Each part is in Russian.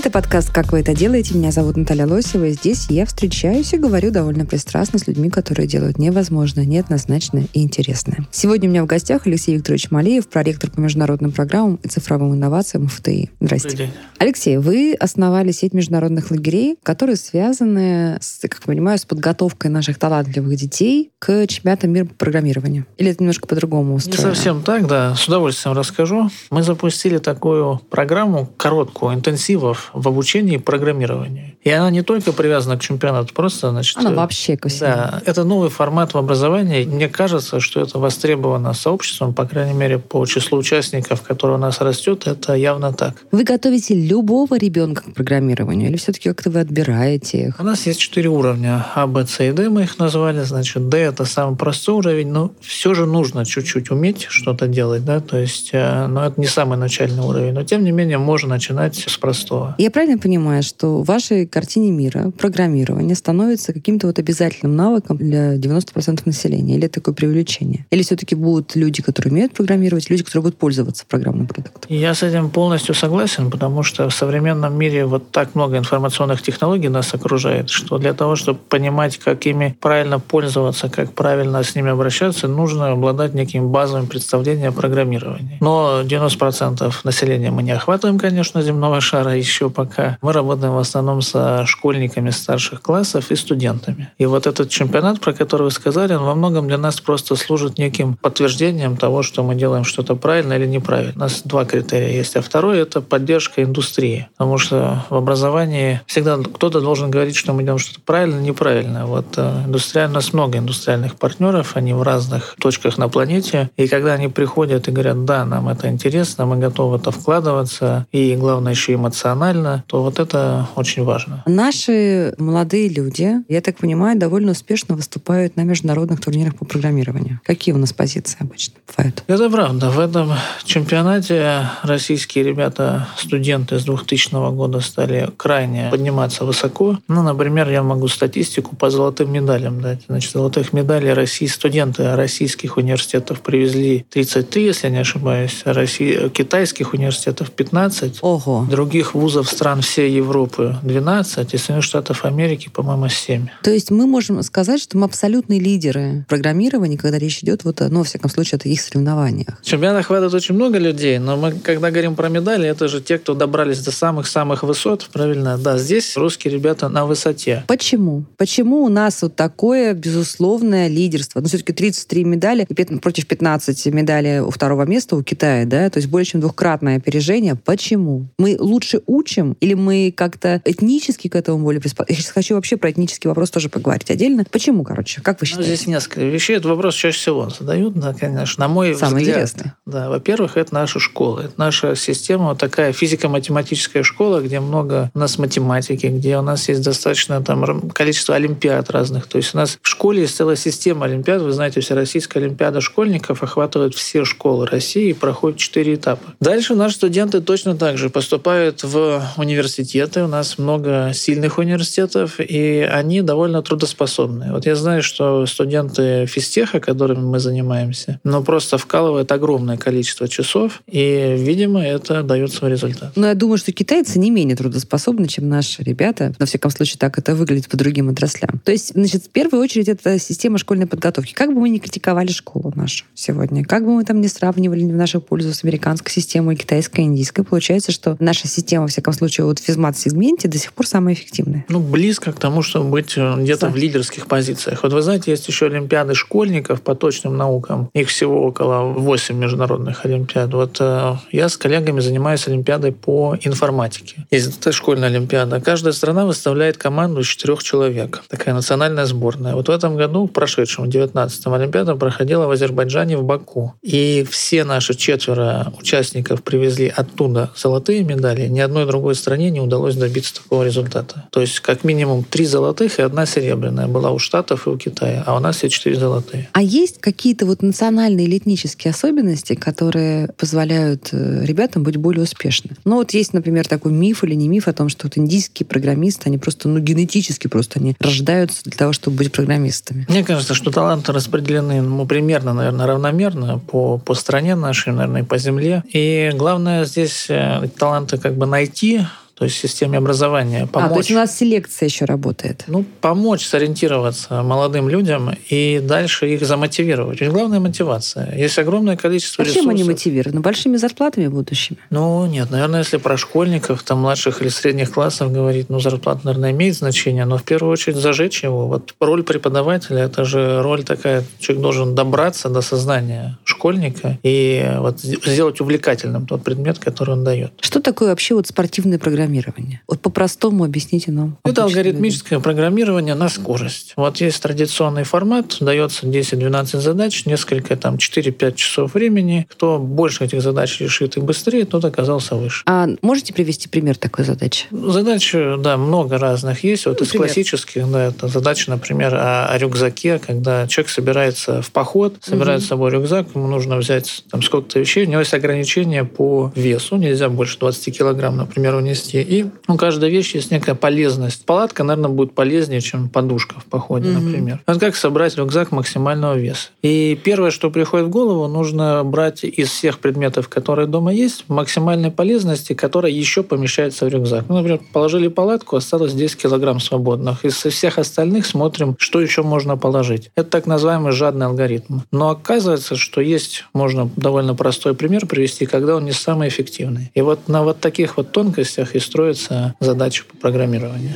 Это подкаст «Как вы это делаете?». Меня зовут Наталья Лосева, и здесь я встречаюсь и говорю довольно пристрастно с людьми, которые делают невозможное, неоднозначное и интересное. Сегодня у меня в гостях Алексей Викторович Малеев, проректор по международным программам и цифровым инновациям ФТИ. День. Алексей, вы основали сеть международных лагерей, которые связаны, с, как понимаю, с подготовкой наших талантливых детей к чемпионатам мира по программированию. Или это немножко по-другому Не устроено? совсем так, да. С удовольствием расскажу. Мы запустили такую программу короткую, интенсивов в обучении программированию. И она не только привязана к чемпионату, просто, значит... Она э, вообще ко всему. Да, это новый формат в образовании. Мне кажется, что это востребовано сообществом, по крайней мере, по числу участников, которые у нас растет, это явно так. Вы готовите любого ребенка к программированию? Или все-таки как-то вы отбираете их? У нас есть четыре уровня. А, Б, С и Д мы их назвали. Значит, Д – это самый простой уровень, но все же нужно чуть-чуть уметь что-то делать. Да? То есть, э, но это не самый начальный уровень. Но, тем не менее, можно начинать с простого. Я правильно понимаю, что в вашей картине мира программирование становится каким-то вот обязательным навыком для 90% населения? Или такое привлечение? Или все-таки будут люди, которые умеют программировать, люди, которые будут пользоваться программным продуктом? Я с этим полностью согласен, потому что в современном мире вот так много информационных технологий нас окружает, что для того, чтобы понимать, как ими правильно пользоваться, как правильно с ними обращаться, нужно обладать неким базовым представлением о программировании. Но 90% населения мы не охватываем, конечно, земного шара еще пока. Мы работаем в основном со школьниками старших классов и студентами. И вот этот чемпионат, про который вы сказали, он во многом для нас просто служит неким подтверждением того, что мы делаем что-то правильно или неправильно. У нас два критерия есть. А второй — это поддержка индустрии. Потому что в образовании всегда кто-то должен говорить, что мы делаем что-то правильно неправильно. Вот э, индустрия, у нас много индустриальных партнеров, они в разных точках на планете. И когда они приходят и говорят, да, нам это интересно, мы готовы это вкладываться, и главное еще эмоционально, то вот это очень важно. Наши молодые люди, я так понимаю, довольно успешно выступают на международных турнирах по программированию. Какие у нас позиции обычно бывают? Это правда. В этом чемпионате российские ребята, студенты с 2000 года стали крайне подниматься высоко. Ну, например, я могу статистику по золотым медалям дать. Значит, золотых медалей России студенты российских университетов привезли 33, если я не ошибаюсь, а России, китайских университетов 15, Ого. других вузов стран всей Европы 12 и Соединенных Штатов Америки, по-моему, 7. То есть мы можем сказать, что мы абсолютные лидеры программирования, когда речь идет, вот, о- ну, во всяком случае, о таких соревнованиях. В чемпионатах хватает очень много людей, но мы, когда говорим про медали, это же те, кто добрались до самых-самых высот, правильно? Да, здесь русские ребята на высоте. Почему? Почему у нас вот такое безусловное лидерство? Ну, все-таки 33 медали против 15 медалей у второго места у Китая, да? То есть более чем двухкратное опережение. Почему? Мы лучше учим или мы как-то этнически к этому более приспособлены? Я сейчас хочу вообще про этнический вопрос тоже поговорить отдельно. Почему, короче? Как вы Ну, считаете? здесь несколько вещей. Этот вопрос чаще всего задают, да, конечно. На мой Самое взгляд. интересное. Да, во-первых, это наша школа. Это наша система, вот такая физико-математическая школа, где много у нас математики, где у нас есть достаточно там количество олимпиад разных. То есть у нас в школе есть целая система олимпиад. Вы знаете, Всероссийская олимпиада школьников охватывает все школы России и проходит четыре этапа. Дальше наши студенты точно так же поступают в университеты. У нас много сильных университетов, и они довольно трудоспособны. Вот я знаю, что студенты физтеха, которыми мы занимаемся, ну, просто вкалывают огромное количество часов, и, видимо, это дает свой результат. Но я думаю, что китайцы не менее трудоспособны, чем наши ребята. На всяком случае, так это выглядит по другим отраслям. То есть, значит, в первую очередь, это система школьной подготовки. Как бы мы ни критиковали школу нашу сегодня, как бы мы там не сравнивали в нашу пользу с американской системой, китайской, индийской, получается, что наша система, во всяком случае, вот в физмат-сегменте до сих пор самая эффективная. Ну, близко к тому, чтобы быть э, где-то в лидерских позициях. Вот вы знаете, есть еще олимпиады школьников по точным наукам. Их всего около 8 международных олимпиад. Вот э, я с коллегами занимаюсь олимпиадой по информатике. Есть это школьная олимпиада. Каждая страна выставляет команду из четырех человек. Такая национальная сборная. Вот в этом году, в прошедшем, 19-м, олимпиада проходила в Азербайджане, в Баку. И все наши четверо участников привезли оттуда золотые медали. Ни одной другой стране не удалось добиться такого результата. То есть как минимум три золотых и одна серебряная была у Штатов и у Китая, а у нас все четыре золотые. А есть какие-то вот национальные или этнические особенности, которые позволяют э, ребятам быть более успешными? Ну вот есть, например, такой миф или не миф о том, что вот индийские программисты, они просто, ну, генетически просто они рождаются для того, чтобы быть программистами. Мне кажется, что таланты распределены ну, примерно, наверное, равномерно по, по стране нашей, наверное, и по земле. И главное здесь э, таланты как бы найти, we то есть системе образования. Помочь, а, то есть у нас селекция еще работает. Ну, помочь сориентироваться молодым людям и дальше их замотивировать. Ведь главная мотивация. Есть огромное количество а ресурсов. чем они мотивированы? Большими зарплатами будущими? Ну, нет. Наверное, если про школьников, там, младших или средних классов говорить, ну, зарплата, наверное, имеет значение, но в первую очередь зажечь его. Вот роль преподавателя, это же роль такая, человек должен добраться до сознания школьника и вот сделать увлекательным тот предмет, который он дает. Что такое вообще вот спортивное программирование? Программирование? Вот по-простому объясните нам. Это алгоритмическое людям. программирование на скорость. Вот есть традиционный формат, дается 10-12 задач, несколько, там, 4-5 часов времени. Кто больше этих задач решит и быстрее, тот оказался выше. А можете привести пример такой задачи? Задач, да, много разных есть. Вот ну, из классических, да, это задача, например, о, о рюкзаке, когда человек собирается в поход, собирает угу. с собой рюкзак, ему нужно взять там сколько-то вещей, у него есть ограничения по весу, нельзя больше 20 килограмм, например, унести. И у каждой вещи есть некая полезность. Палатка, наверное, будет полезнее, чем подушка в походе, mm-hmm. например. Вот как собрать рюкзак максимального веса. И первое, что приходит в голову, нужно брать из всех предметов, которые дома есть, максимальной полезности, которая еще помещается в рюкзак. Ну, например, положили палатку, осталось 10 килограмм свободных. Из всех остальных смотрим, что еще можно положить. Это так называемый жадный алгоритм. Но оказывается, что есть, можно довольно простой пример привести, когда он не самый эффективный. И вот на вот таких вот тонкостях и строится задача по программированию.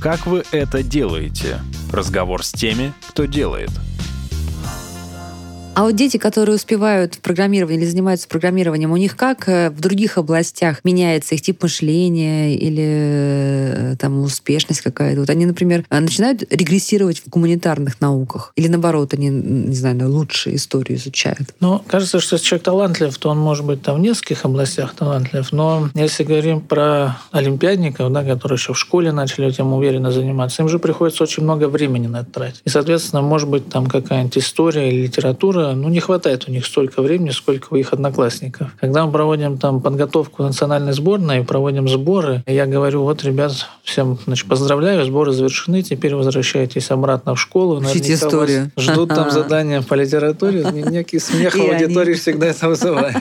Как вы это делаете? Разговор с теми, кто делает – а вот дети, которые успевают в программировании или занимаются программированием, у них как э, в других областях меняется их тип мышления или э, там успешность какая-то? Вот они, например, э, начинают регрессировать в гуманитарных науках? Или наоборот, они, не знаю, лучше историю изучают? Ну, кажется, что если человек талантлив, то он может быть там в нескольких областях талантлив. Но если говорим про олимпиадников, да, которые еще в школе начали этим уверенно заниматься, им же приходится очень много времени на это тратить. И, соответственно, может быть там какая-нибудь история или литература, ну, не хватает у них столько времени, сколько у их одноклассников. Когда мы проводим там подготовку национальной сборной, проводим сборы, я говорю, вот, ребят, всем значит, поздравляю, сборы завершены, теперь возвращайтесь обратно в школу. Учите историю. Ждут там задания по литературе, некий смех в аудитории всегда это вызывает.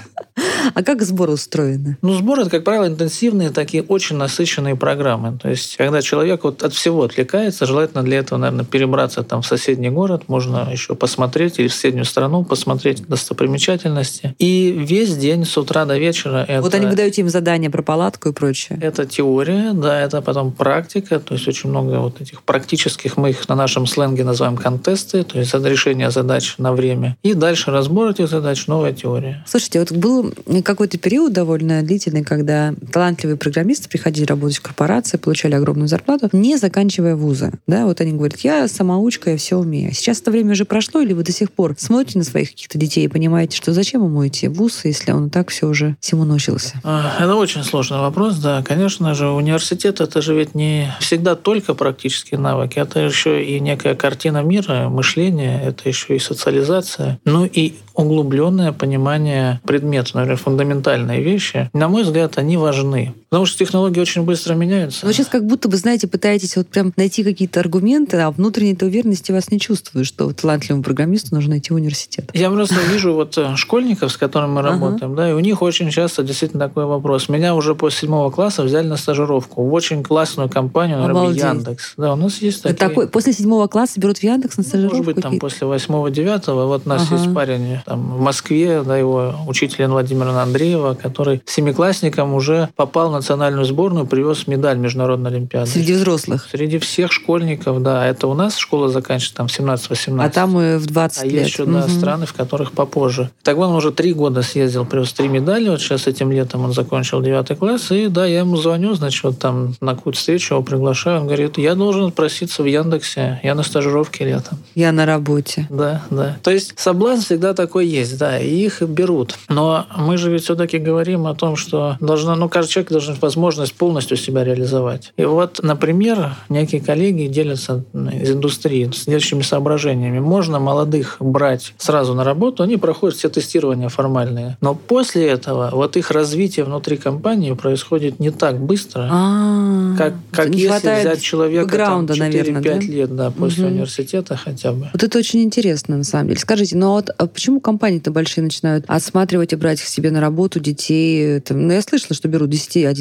А как сборы устроены? Ну, сборы, это, как правило, интенсивные, такие очень насыщенные программы. То есть, когда человек вот от всего отвлекается, желательно для этого, наверное, перебраться там в соседний город, можно еще посмотреть, или в соседнюю страну посмотреть достопримечательности. И весь день с утра до вечера это... Вот они выдают им задания про палатку и прочее. Это теория, да, это потом практика, то есть очень много вот этих практических, мы их на нашем сленге называем контесты, то есть решение задач на время. И дальше разбор этих задач, новая теория. Слушайте, вот был какой-то период довольно длительный, когда талантливые программисты приходили работать в корпорации, получали огромную зарплату, не заканчивая вузы. Да, вот они говорят, я самоучка, я все умею. Сейчас это время уже прошло, или вы до сих пор смотрите на своих каких-то детей и понимаете, что зачем ему идти в вуз, если он так все уже всему научился? А, это очень сложный вопрос, да. Конечно же, университет это же ведь не всегда только практические навыки, это еще и некая картина мира, мышление, это еще и социализация, ну и углубленное понимание предмета, наверное, фундаментальные вещи, на мой взгляд, они важны. Потому что технологии очень быстро меняются. Вы сейчас как будто бы, знаете, пытаетесь вот прям найти какие-то аргументы, а внутренней этой уверенности вас не чувствую, что талантливому программисту нужно идти в университет. Я просто вижу вот э, школьников, с которыми мы работаем, да, и у них очень часто действительно такой вопрос. Меня уже после седьмого класса взяли на стажировку в очень классную компанию, например, Яндекс. Да, у нас есть такие... Такой, после седьмого класса берут в Яндекс на стажировку? Ну, может быть, там после восьмого-девятого. Вот у нас ага. есть парень там, в Москве, да, его учитель Владимира Андреева, который семиклассником уже попал в национальную сборную, привез медаль Международной Олимпиады. Среди взрослых? Среди всех школьников, да. Это у нас школа заканчивается там 17-18. А там и в 20 а лет. есть еще, да, страны, в которых попозже. Так он уже три года съездил, привез три медали. Вот сейчас этим летом он закончил девятый класс. И да, я ему звоню, значит, вот там на какую-то встречу его приглашаю. Он говорит, я должен отпроситься в Яндексе. Я на стажировке летом. Я на работе. Да, да. То есть соблазн всегда такой есть, да, и их берут. Но мы же ведь все-таки говорим о том, что должно, ну, каждый человек должен возможность полностью себя реализовать. И вот, например, некие коллеги делятся из индустрии следующими соображениями. Можно молодых брать сразу на работу, они проходят все тестирования формальные. Но после этого вот их развитие внутри компании происходит не так быстро, А, как, как не если взять человека там, бэкграунда, 4-5 наверное, да? лет да, после Мгм. университета хотя бы. Вот это очень интересно, на самом деле. Скажите, ну а вот а почему компании-то большие начинают отсматривать и брать к себе на работу детей? Там, ну, я слышала, что берут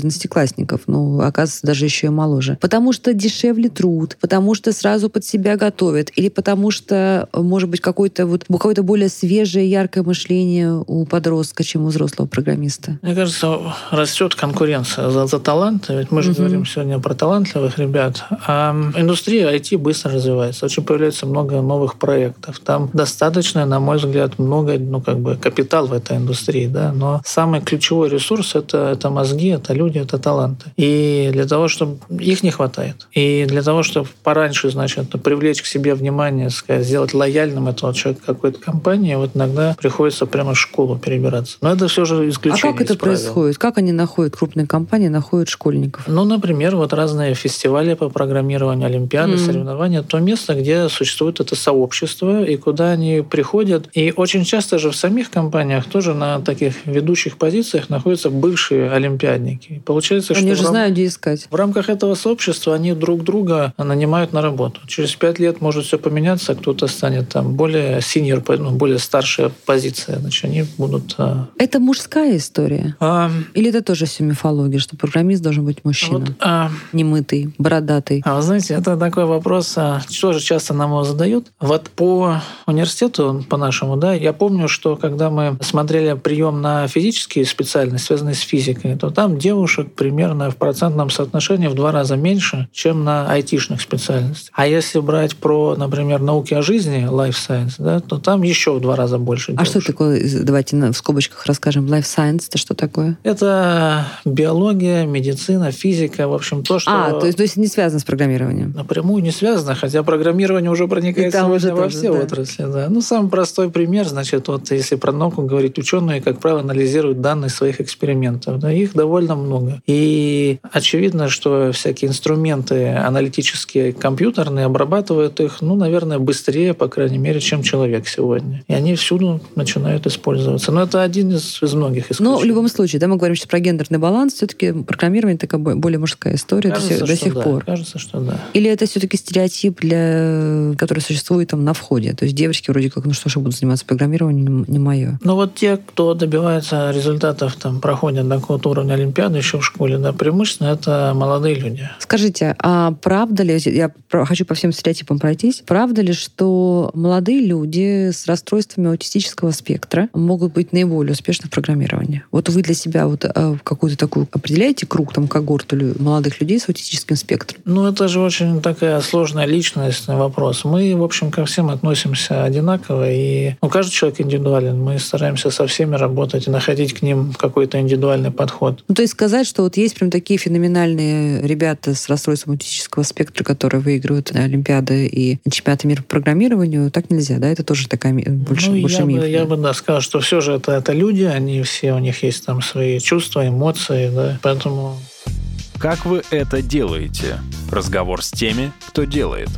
10-11-классников, ну, оказывается, даже еще и моложе. Потому что дешевле труд, потому что сразу под себя готовят, или потому что, может быть, какое-то вот какое-то более свежее, яркое мышление у подростка, чем у взрослого программиста. Мне кажется, растет конкуренция за, за таланты. Ведь мы же Мгм. говорим сегодня про талантливых ребят. А индустрия IT быстро развивается. Очень появляется много новых проектов. Там достаточно, на мой взгляд, много, ну, как бы, капитал в этой индустрии. Да? Но самый ключевой ресурс это, это мозги, это люди, это таланты. И для того, чтобы их не хватает. И для того, чтобы пораньше, значит, привлечь к себе внимание, сказать, сделать лояльным этого человека какой-то компании, вот иногда приходится прямо в школу перебираться. Но это все же А исключение. как это правил. происходит? Как они находят, крупные компании находят школьников? Ну, например, вот разные фестивали по программированию, олимпиады, Мгм. соревнования. То место, где существует это сообщество, и куда они приходят. И очень часто же в самих компаниях тоже на таких ведущих позициях находятся бывшие олимпиадники. И Получается, Они что в рам- знают, где искать. в рамках этого сообщества они друг друга нанимают на работу. Через пять лет может все поменяться, кто-то станет там более синьор, ну, более старшая позиция. Значит, они будут... а, Это мужская история? а, Или это тоже все мифология, что программист должен быть мужчина? вот, а, Немытый, бородатый. А вы знаете, это такой вопрос, а, тоже часто нам его задают. Вот по университету, по нашему, да, я помню, что когда мы смотрели прием на физические специальности, связанные с физикой, то там девушек примерно в процентном соотношении в два раза меньше, чем на айтишных специальностях. А если брать про, например, науки о жизни, life science, да, то там еще в два раза больше А что девушек. такое, давайте в скобочках расскажем, life science, это что такое? Это биология, медицина, физика, в общем, то, что... А, то есть, то есть не связано с программированием. Напрямую не связано, хотя программирование уже проникает уже во тоже, все да. отрасли. Да. Ну, самый простой пример, значит, вот если про науку говорить, ученые, как правило, анализируют данные своих экспериментов. Да, их довольно много. И очевидно, что всякие инструменты аналитические, компьютерные, обрабатывают их, ну, наверное, быстрее, по крайней мере, чем человек сегодня. И они всюду начинают использоваться. Но это один из, из многих исключений. Но в любом случае, да, мы говорим сейчас про гендерный баланс, все-таки программирование такая бо- более мужская история до кажется, сих, до сих да, пор. Кажется, что да. Или это все-таки стереотип, для, который существует там на входе? То есть девочки вроде как, ну что ж, я буду заниматься программированием, не мое. Ну вот те, кто добивается результатов, там, проходят до какого-то уровня Олимпиады еще в школе, да, преимущественно это молодые люди. Скажите, а правда ли, я хочу по всем стереотипам пройтись, правда ли, что молодые люди с расстройствами аутистического спектра могут быть наиболее успешны в программировании? Вот вы для себя вот э, какую-то такую определяете круг, там, когорту молодых людей с аутистическим спектром? Ну, это же очень такая сложная личностный вопрос. Мы, в общем, ко всем относимся одинаково, и ну, каждый человек индивидуален. Мы стараемся со всеми работать и находить к ним какой-то индивидуальный подход. Ну, то есть сказать, что вот есть прям такие феноменальные ребята с расстройством аутистического спектра, которые выигрывают Олимпиады и чемпионаты мира по программированию, так нельзя, да? Это тоже такая ми- больше, ну, больше я, миф. бы, да? я бы, да, сказал, что все же это, это люди, они все, у них есть там свои чувства, эмоции, да, поэтому Как вы это делаете? Разговор с теми, кто делает.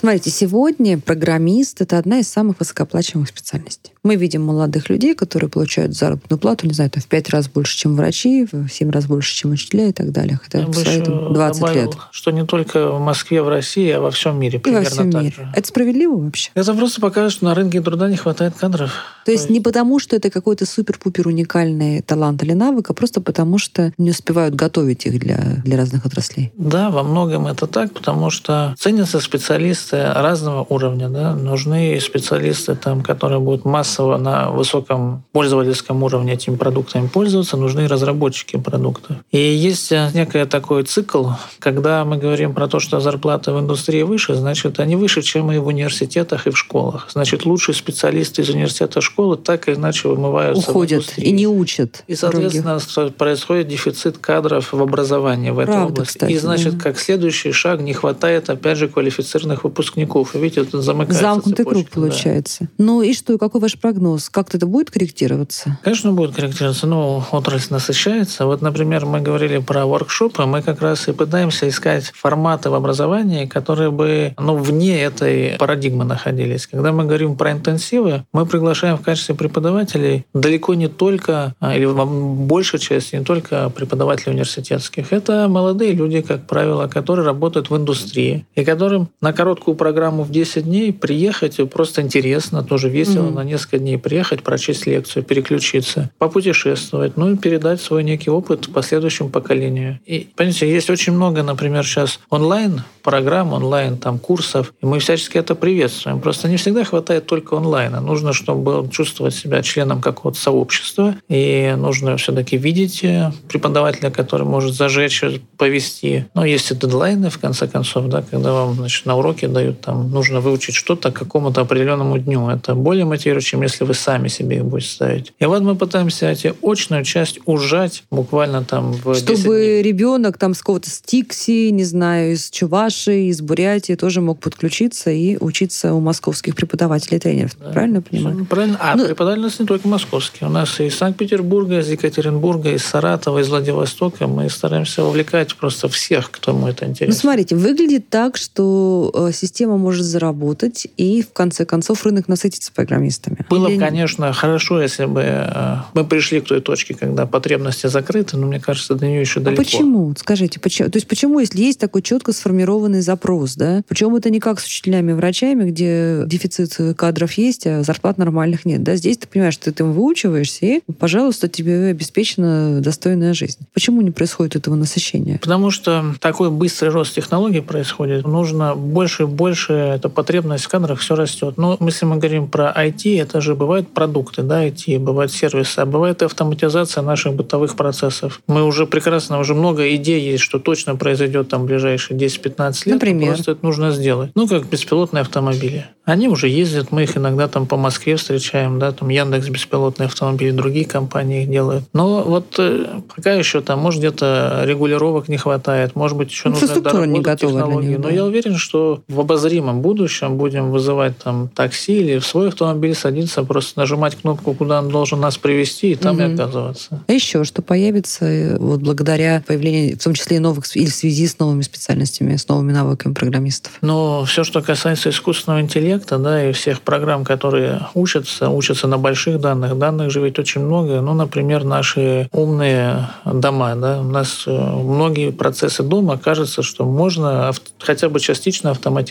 Смотрите, сегодня программист — это одна из самых высокооплачиваемых специальностей. Мы видим молодых людей, которые получают заработную плату, не знаю, там, в пять раз больше, чем врачи, в семь раз больше, чем учителя и так далее. Хотя я бы свои еще там 20 добавил, лет. что не только в Москве, в России, а во всем мире И во примерно всем так мире. же. Это справедливо вообще? Это просто показывает, что на рынке труда не хватает кадров. То есть не потому, что это какой-то супер-пупер уникальный талант или навык, а просто потому, что не успевают готовить их для, для разных отраслей. Да, во многом это так, потому что ценятся специалисты разного уровня. Да? Нужны специалисты, там, которые будут массово на высоком пользовательском уровне этими продуктами пользоваться, нужны разработчики продуктов. И есть э, некий такой цикл, когда мы говорим про то, что зарплаты в индустрии выше, значит, они выше, чем и в университетах, и в школах. Значит, лучшие специалисты из университета, школы так или иначе вымываются Уходят и не учат. И, соответственно, других. происходит дефицит кадров в образовании в этой Правда, области. Кстати, и, значит, да. как следующий шаг не хватает, опять же, квалифицированных выпускников. И видите, это замыкается Замкнутый цепочка, круг получается. Да. Ну и что, какой ваш прогноз? Как-то это будет корректироваться? Конечно, будет корректироваться. Ну, отрасль насыщается. Вот, например, мы говорили про воркшопы. Мы как раз и пытаемся искать форматы в образовании, которые бы ну, вне этой парадигмы находились. Когда мы говорим про интенсивы, мы приглашаем в качестве преподавателей далеко не только, а, или большая часть не только преподавателей университетских. Это молодые люди, как правило, которые работают в индустрии и которым на короткую программу в 10 дней приехать просто интересно, тоже весело mm-hmm. на несколько дней приехать, прочесть лекцию, переключиться, попутешествовать, ну и передать свой некий опыт последующему поколению. И, понимаете, есть очень много, например, сейчас онлайн программ, онлайн там курсов, и мы всячески это приветствуем. Просто не всегда хватает только онлайна. Нужно, чтобы чувствовать себя членом какого-то сообщества, и нужно все-таки видеть э, преподавателя, который может зажечь, повести. Но есть и дедлайны, в конце концов, да, когда вам значит, на уроке дают, там, нужно выучить что-то к какому-то определенному дню. Это более мотивирует, чем если вы сами себе их будете ставить. И вот мы пытаемся эти очную часть ужать буквально там в Чтобы ребенок там с какого-то Стикси, не знаю, из Чуваши, из Бурятии тоже мог подключиться и учиться у московских преподавателей тренеров. Да. Правильно понимаю? Правильно. А ну, преподаватели у нас не только московские. У нас и из Санкт-Петербурга, из Екатеринбурга, из Саратова, из Владивостока. Мы стараемся вовлекать просто всех, кто ему это интересно. Ну, смотрите, выглядит так, что э, система может заработать, и в конце концов рынок насытится программистами. Было бы, конечно, хорошо, если бы э, мы пришли к той точке, когда потребности закрыты, но мне кажется, до нее еще а далеко. А почему? Скажите, почему? То есть почему, если есть такой четко сформированный запрос, да? Причем это не как с учителями и врачами, где дефицит кадров есть, а зарплат нормальных нет, да? Здесь ты понимаешь, что ты этому выучиваешься, и, пожалуйста, тебе обеспечена достойная жизнь. Почему не происходит этого насыщения? Потому что такой быстрый рост технологий происходит. Нужно больше и больше, эта потребность в кадрах все растет. Но если мы говорим про IT, это же бывают продукты, да, IT, бывают сервисы, а бывает и автоматизация наших бытовых процессов. Мы уже прекрасно, уже много идей есть, что точно произойдет там в ближайшие 10-15 лет. Например? Просто это нужно сделать. Ну, как беспилотные автомобили. Они уже ездят, мы их иногда там по Москве встречаем, да, там Яндекс беспилотные автомобили, другие компании их делают. Но вот э, пока еще там, может, где-то регулировок не хватает, может быть, еще нужно доработать технологии. Них, да. Но я уверен, что в обозримом будущем будем вызывать там такси или в свой автомобиль садиться, просто нажимать кнопку, куда он должен нас привести, и там угу. и оказываться. А еще что появится э, вот благодаря появлению, в том числе и новых, или в связи с новыми специальностями, с новыми навыками программистов? Но все, что касается искусственного интеллекта, да, и всех программ, которые учатся, учатся на больших данных. Данных же ведь очень много. Ну, например, наши умные дома, да, у нас э, многие процессы дома кажется, что можно хотя бы частично автоматизировать.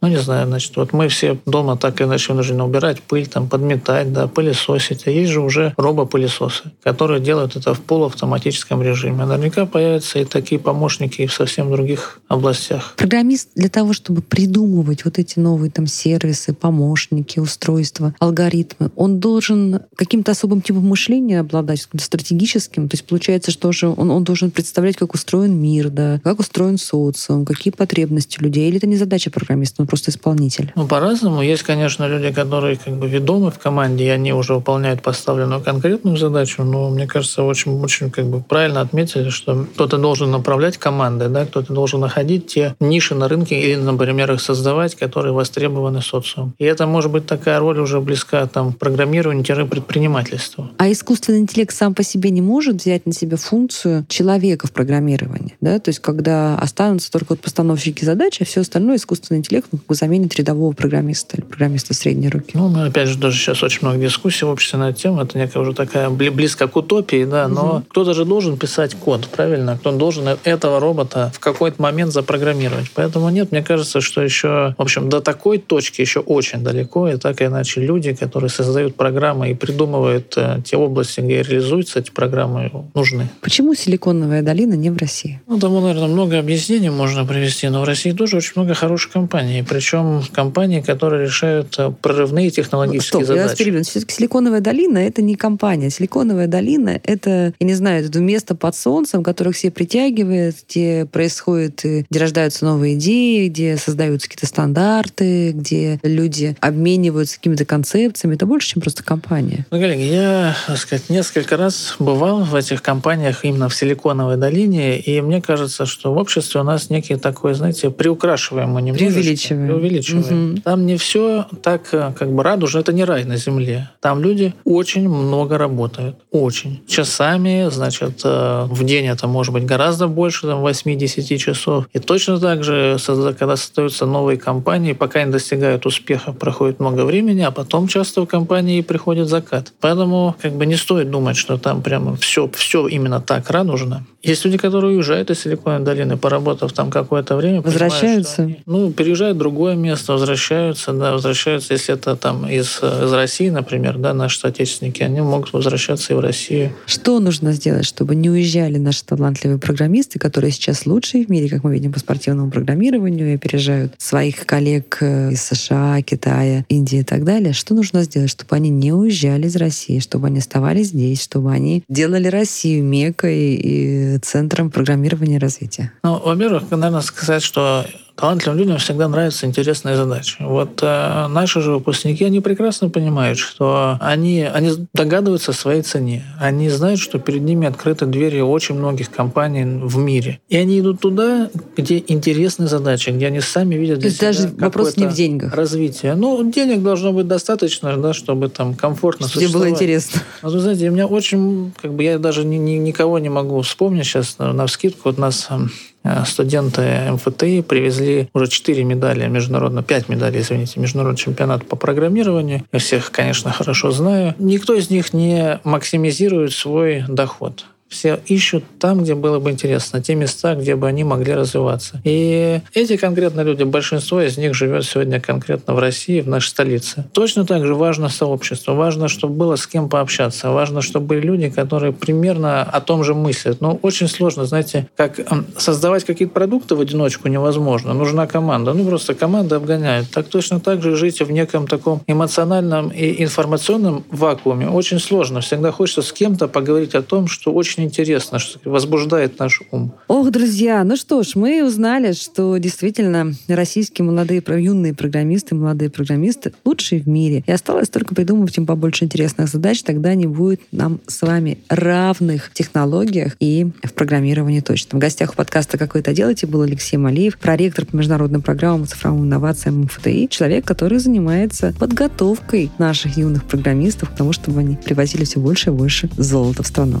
Ну, не знаю, значит, вот мы все дома так или иначе вынуждены убирать пыль, там, подметать, да, пылесосить. А есть же уже робопылесосы, которые делают это в полуавтоматическом режиме. Наверняка появятся и такие помощники и в совсем других областях. Программист для того, чтобы придумывать вот эти новые там сервисы, помощники, устройства, алгоритмы, он должен каким-то особым типом мышления обладать, стратегическим. То есть получается, что же он, он должен представлять, как устроен мир, да, как устроен социум, какие потребности людей. Или это не задача программиста, он просто исполнитель? Ну, по-разному. Есть, конечно, люди, которые как бы ведомы в команде, и они уже выполняют поставленную конкретную задачу, но мне кажется, очень, очень как бы правильно отметили, что кто-то должен направлять команды, да, кто-то должен находить те ниши на рынке или, например, их создавать, которые востребованы социумом. И это может быть такая роль уже близка там программированию-предпринимательству. А искусственный интеллект сам по себе не может взять на себя функцию человека в программировании, да? То есть когда останутся только вот постановщики задач, а все остальное искусственный интеллект ну, заменит рядового программиста или программиста средней руки. Ну, мы опять же даже сейчас очень много дискуссий в обществе на эту тему. Это некая уже такая близко к утопии, да, но угу. кто-то же должен писать код, правильно? Кто должен этого робота в какой-то момент запрограммировать. Поэтому нет, мне кажется, что еще, в общем, до такой точки еще очень далеко, и так или иначе люди, которые создают программы и придумывают э, те области, где реализуются эти программы, нужны. Почему Силиконовая долина не в России? Ну, тому, наверное, много объяснений можно привести, но в России тоже очень много хороших компаний, причем компаний, которые решают э, прорывные технологические Стоп, задачи. Я вас перебью. Все-таки Силиконовая долина — это не компания. Силиконовая долина — это, я не знаю, это место под солнцем, которых все притягивает, где происходит, где рождаются новые идеи, где создаются какие-то стандарты, где люди обмениваются какими-то концепциями, это больше, чем просто компания. Ну, коллеги, я, так сказать, несколько раз бывал в этих компаниях именно в Силиконовой долине, и мне кажется, что в обществе у нас некий такой, знаете, приукрашиваем немножечко. Преувеличиваем. Преувеличиваем. Угу. Там не все так как бы радужно, это не рай на земле. Там люди очень много работают, очень. Часами, значит, э, в день это может быть гораздо больше, там, 8-10 часов. И точно так же, когда создаются новые компании, пока они достигают успеха, проходит много времени, а потом часто в компании приходит закат. Поэтому как бы не стоит думать, что там прямо все, все именно так радужно. Есть люди, которые уезжают из Силиконовой долины, поработав там какое-то время. Возвращаются? Они, ну, переезжают в другое место, возвращаются, да, возвращаются, если это там из, из России, например, да, наши соотечественники, они могут возвращаться и в Россию. Что нужно сделать, чтобы не уезжали наши талантливые программисты, которые сейчас лучшие в мире, как мы видим по спортивному программированию, и опережают своих коллег э, из США, Китая, Индии и так далее? Что нужно сделать, чтобы они не уезжали из России, чтобы они оставались здесь, чтобы они делали Россию мекой и Центром программирования и развития? Ну, во-первых, наверное, сказать, что талантливым людям всегда нравятся интересные задачи. Вот э, наши же выпускники, они прекрасно понимают, что они, они догадываются о своей цене. Они знают, что перед ними открыты двери очень многих компаний в мире. И они идут туда, где интересные задачи, где они сами видят для То есть себя даже вопрос не в деньгах. Развитие. Ну, денег должно быть достаточно, да, чтобы там комфортно Чтобы было интересно. Ну, вы знаете, у меня очень, как бы я даже ни, ни, никого не могу вспомнить сейчас на, на вскидку. Вот нас Э, студенты МФТИ привезли уже 4 медали международно, 5 медалей, извините, международный чемпионат по программированию. Я всех, конечно, хорошо знаю. Никто из них не максимизирует свой доход все ищут там, где было бы интересно, те места, где бы они могли развиваться. И эти конкретно люди, большинство из них живет сегодня конкретно в России, в нашей столице. Точно так же важно сообщество, важно, чтобы было с кем пообщаться, важно, чтобы были люди, которые примерно о том же мыслят. Но очень сложно, знаете, как создавать какие-то продукты в одиночку невозможно. Нужна команда. Ну, просто команда обгоняет. Так точно так же жить в неком таком эмоциональном и информационном вакууме очень сложно. Всегда хочется с кем-то поговорить о том, что очень очень интересно, что возбуждает наш ум. Ох, друзья, ну что ж, мы узнали, что действительно российские молодые, юные программисты, молодые программисты лучшие в мире. И осталось только придумать им побольше интересных задач, тогда не будет нам с вами равных в технологиях и в программировании точно. В гостях у подкаста «Как вы это делаете» был Алексей Малиев, проректор по международным программам и цифровым инновациям МФТИ, человек, который занимается подготовкой наших юных программистов к тому, чтобы они привозили все больше и больше золота в страну.